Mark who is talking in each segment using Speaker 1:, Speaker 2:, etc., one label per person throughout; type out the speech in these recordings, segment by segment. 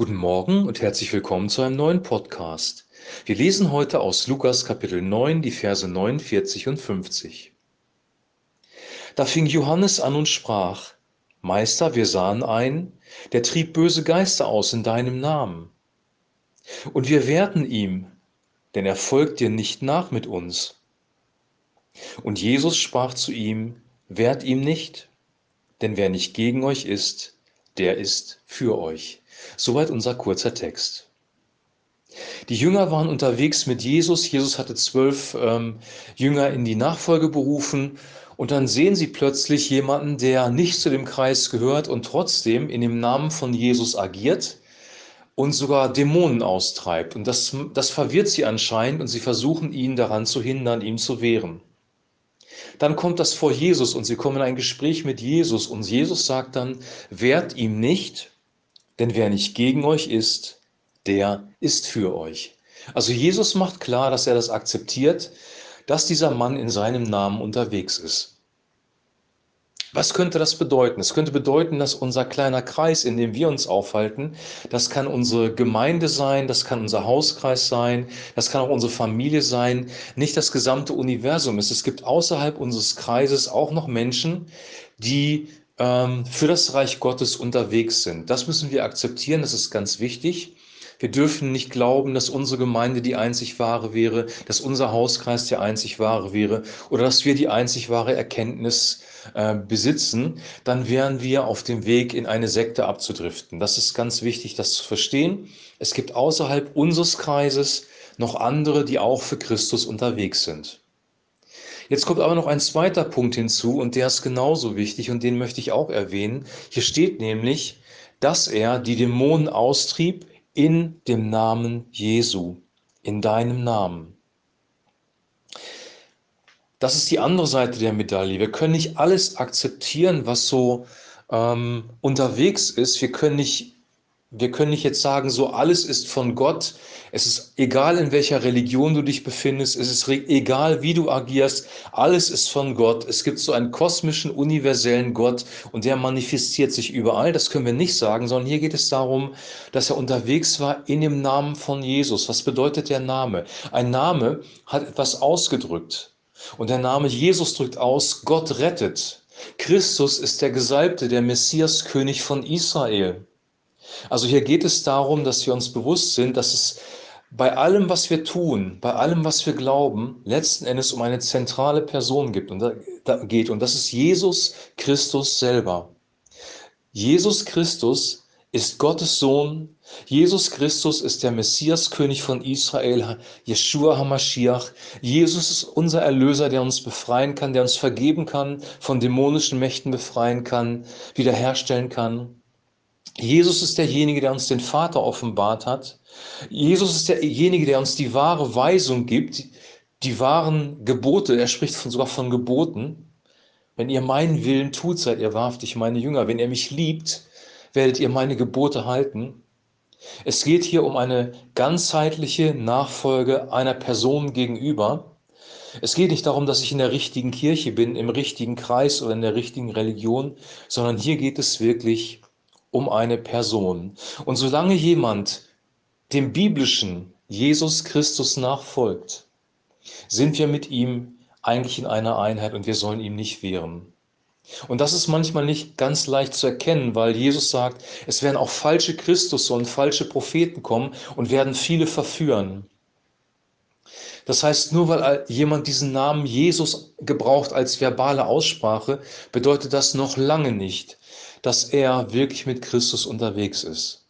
Speaker 1: Guten Morgen und herzlich willkommen zu einem neuen Podcast. Wir lesen heute aus Lukas Kapitel 9 die Verse 49 und 50. Da fing Johannes an und sprach, Meister, wir sahen ein, der trieb böse Geister aus in deinem Namen. Und wir wehrten ihm, denn er folgt dir nicht nach mit uns. Und Jesus sprach zu ihm, Wehrt ihm nicht, denn wer nicht gegen euch ist, der ist für euch. Soweit unser kurzer Text. Die Jünger waren unterwegs mit Jesus. Jesus hatte zwölf ähm, Jünger in die Nachfolge berufen. Und dann sehen sie plötzlich jemanden, der nicht zu dem Kreis gehört und trotzdem in dem Namen von Jesus agiert und sogar Dämonen austreibt. Und das, das verwirrt sie anscheinend und sie versuchen ihn daran zu hindern, ihm zu wehren. Dann kommt das vor Jesus und sie kommen in ein Gespräch mit Jesus und Jesus sagt dann, wehrt ihm nicht, denn wer nicht gegen euch ist, der ist für euch. Also Jesus macht klar, dass er das akzeptiert, dass dieser Mann in seinem Namen unterwegs ist. Was könnte das bedeuten? Es könnte bedeuten, dass unser kleiner Kreis, in dem wir uns aufhalten, das kann unsere Gemeinde sein, das kann unser Hauskreis sein, das kann auch unsere Familie sein, nicht das gesamte Universum ist. Es gibt außerhalb unseres Kreises auch noch Menschen, die ähm, für das Reich Gottes unterwegs sind. Das müssen wir akzeptieren, das ist ganz wichtig. Wir dürfen nicht glauben, dass unsere Gemeinde die einzig wahre wäre, dass unser Hauskreis der einzig wahre wäre oder dass wir die einzig wahre Erkenntnis äh, besitzen. Dann wären wir auf dem Weg, in eine Sekte abzudriften. Das ist ganz wichtig, das zu verstehen. Es gibt außerhalb unseres Kreises noch andere, die auch für Christus unterwegs sind. Jetzt kommt aber noch ein zweiter Punkt hinzu und der ist genauso wichtig und den möchte ich auch erwähnen. Hier steht nämlich, dass er die Dämonen austrieb in dem Namen Jesu, in deinem Namen. Das ist die andere Seite der Medaille. Wir können nicht alles akzeptieren, was so ähm, unterwegs ist. Wir können nicht wir können nicht jetzt sagen, so alles ist von Gott. Es ist egal, in welcher Religion du dich befindest. Es ist egal, wie du agierst. Alles ist von Gott. Es gibt so einen kosmischen, universellen Gott und der manifestiert sich überall. Das können wir nicht sagen, sondern hier geht es darum, dass er unterwegs war in dem Namen von Jesus. Was bedeutet der Name? Ein Name hat etwas ausgedrückt. Und der Name Jesus drückt aus, Gott rettet. Christus ist der Gesalbte, der Messias, König von Israel. Also hier geht es darum, dass wir uns bewusst sind, dass es bei allem, was wir tun, bei allem, was wir glauben, letzten Endes um eine zentrale Person gibt und da, da geht. Und das ist Jesus Christus selber. Jesus Christus ist Gottes Sohn. Jesus Christus ist der Messias, König von Israel, Yeshua HaMashiach. Jesus ist unser Erlöser, der uns befreien kann, der uns vergeben kann, von dämonischen Mächten befreien kann, wiederherstellen kann. Jesus ist derjenige, der uns den Vater offenbart hat. Jesus ist derjenige, der uns die wahre Weisung gibt, die wahren Gebote. Er spricht von, sogar von Geboten. Wenn ihr meinen Willen tut, seid ihr wahrhaftig meine Jünger. Wenn ihr mich liebt, werdet ihr meine Gebote halten. Es geht hier um eine ganzheitliche Nachfolge einer Person gegenüber. Es geht nicht darum, dass ich in der richtigen Kirche bin, im richtigen Kreis oder in der richtigen Religion, sondern hier geht es wirklich um eine Person. Und solange jemand dem biblischen Jesus Christus nachfolgt, sind wir mit ihm eigentlich in einer Einheit und wir sollen ihm nicht wehren. Und das ist manchmal nicht ganz leicht zu erkennen, weil Jesus sagt, es werden auch falsche Christus und falsche Propheten kommen und werden viele verführen. Das heißt, nur weil jemand diesen Namen Jesus gebraucht als verbale Aussprache, bedeutet das noch lange nicht, dass er wirklich mit Christus unterwegs ist.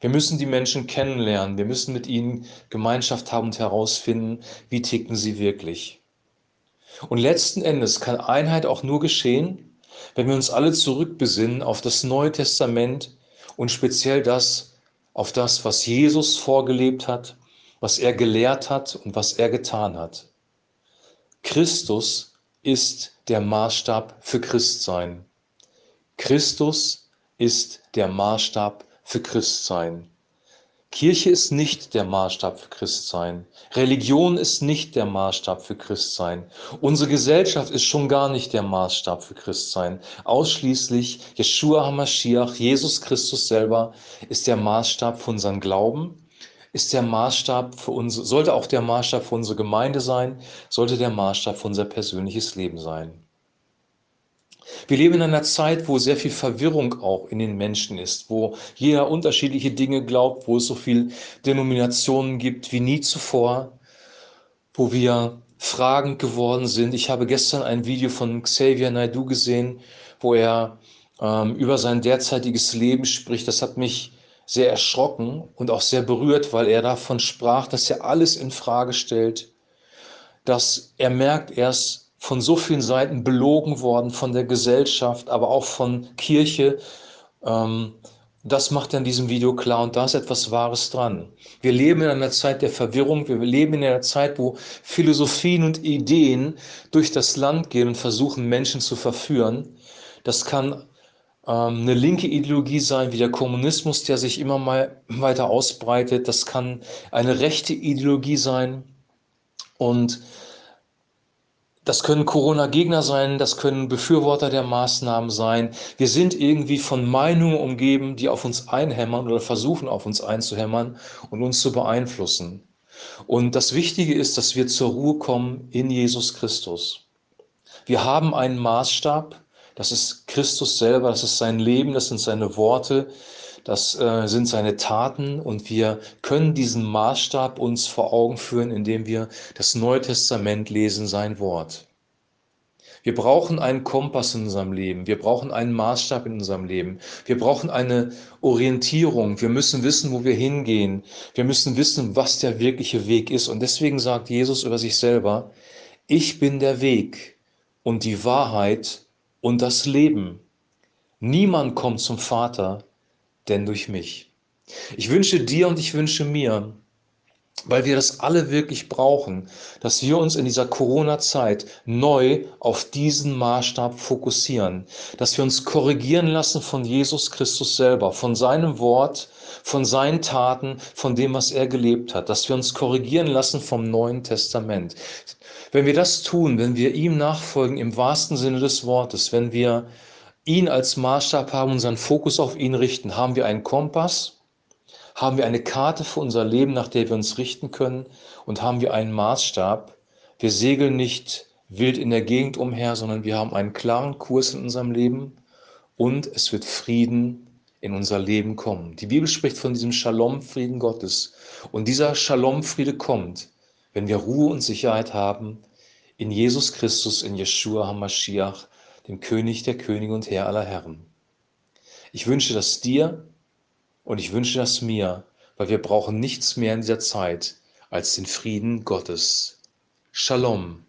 Speaker 1: Wir müssen die Menschen kennenlernen, wir müssen mit ihnen Gemeinschaft haben und herausfinden, wie ticken sie wirklich. Und letzten Endes kann Einheit auch nur geschehen, wenn wir uns alle zurückbesinnen auf das Neue Testament und speziell das, auf das, was Jesus vorgelebt hat, was er gelehrt hat und was er getan hat. Christus ist der Maßstab für Christsein. Christus ist der Maßstab für Christsein. Kirche ist nicht der Maßstab für Christsein. Religion ist nicht der Maßstab für Christsein. Unsere Gesellschaft ist schon gar nicht der Maßstab für Christsein. Ausschließlich Yeshua HaMashiach, Jesus Christus selber, ist der Maßstab für unseren Glauben, ist der Maßstab für uns, sollte auch der Maßstab für unsere Gemeinde sein, sollte der Maßstab für unser persönliches Leben sein. Wir leben in einer Zeit, wo sehr viel Verwirrung auch in den Menschen ist, wo jeder unterschiedliche Dinge glaubt, wo es so viele Denominationen gibt wie nie zuvor, wo wir fragend geworden sind. Ich habe gestern ein Video von Xavier Naidu gesehen, wo er ähm, über sein derzeitiges Leben spricht. Das hat mich sehr erschrocken und auch sehr berührt, weil er davon sprach, dass er alles in Frage stellt, dass er merkt, er ist von so vielen Seiten belogen worden, von der Gesellschaft, aber auch von Kirche. Ähm, das macht er in diesem Video klar und da ist etwas Wahres dran. Wir leben in einer Zeit der Verwirrung, wir leben in einer Zeit, wo Philosophien und Ideen durch das Land gehen und versuchen, Menschen zu verführen. Das kann ähm, eine linke Ideologie sein, wie der Kommunismus, der sich immer mal weiter ausbreitet. Das kann eine rechte Ideologie sein. Und das können Corona-Gegner sein, das können Befürworter der Maßnahmen sein. Wir sind irgendwie von Meinungen umgeben, die auf uns einhämmern oder versuchen auf uns einzuhämmern und uns zu beeinflussen. Und das Wichtige ist, dass wir zur Ruhe kommen in Jesus Christus. Wir haben einen Maßstab, das ist Christus selber, das ist sein Leben, das sind seine Worte, das äh, sind seine Taten und wir können diesen Maßstab uns vor Augen führen, indem wir das Neue Testament lesen, sein Wort. Wir brauchen einen Kompass in unserem Leben. Wir brauchen einen Maßstab in unserem Leben. Wir brauchen eine Orientierung. Wir müssen wissen, wo wir hingehen. Wir müssen wissen, was der wirkliche Weg ist. Und deswegen sagt Jesus über sich selber, ich bin der Weg und die Wahrheit und das Leben. Niemand kommt zum Vater denn durch mich. Ich wünsche dir und ich wünsche mir, weil wir das alle wirklich brauchen, dass wir uns in dieser Corona-Zeit neu auf diesen Maßstab fokussieren, dass wir uns korrigieren lassen von Jesus Christus selber, von seinem Wort, von seinen Taten, von dem, was er gelebt hat, dass wir uns korrigieren lassen vom Neuen Testament. Wenn wir das tun, wenn wir ihm nachfolgen im wahrsten Sinne des Wortes, wenn wir ihn als Maßstab haben, unseren Fokus auf ihn richten, haben wir einen Kompass, haben wir eine Karte für unser Leben, nach der wir uns richten können? Und haben wir einen Maßstab. Wir segeln nicht wild in der Gegend umher, sondern wir haben einen klaren Kurs in unserem Leben. Und es wird Frieden in unser Leben kommen. Die Bibel spricht von diesem Shalom-Frieden Gottes. Und dieser Shalom-Friede kommt, wenn wir Ruhe und Sicherheit haben in Jesus Christus, in Yeshua HaMashiach, dem König der Könige und Herr aller Herren. Ich wünsche das dir und ich wünsche das mir, weil wir brauchen nichts mehr in dieser Zeit als den Frieden Gottes. Shalom.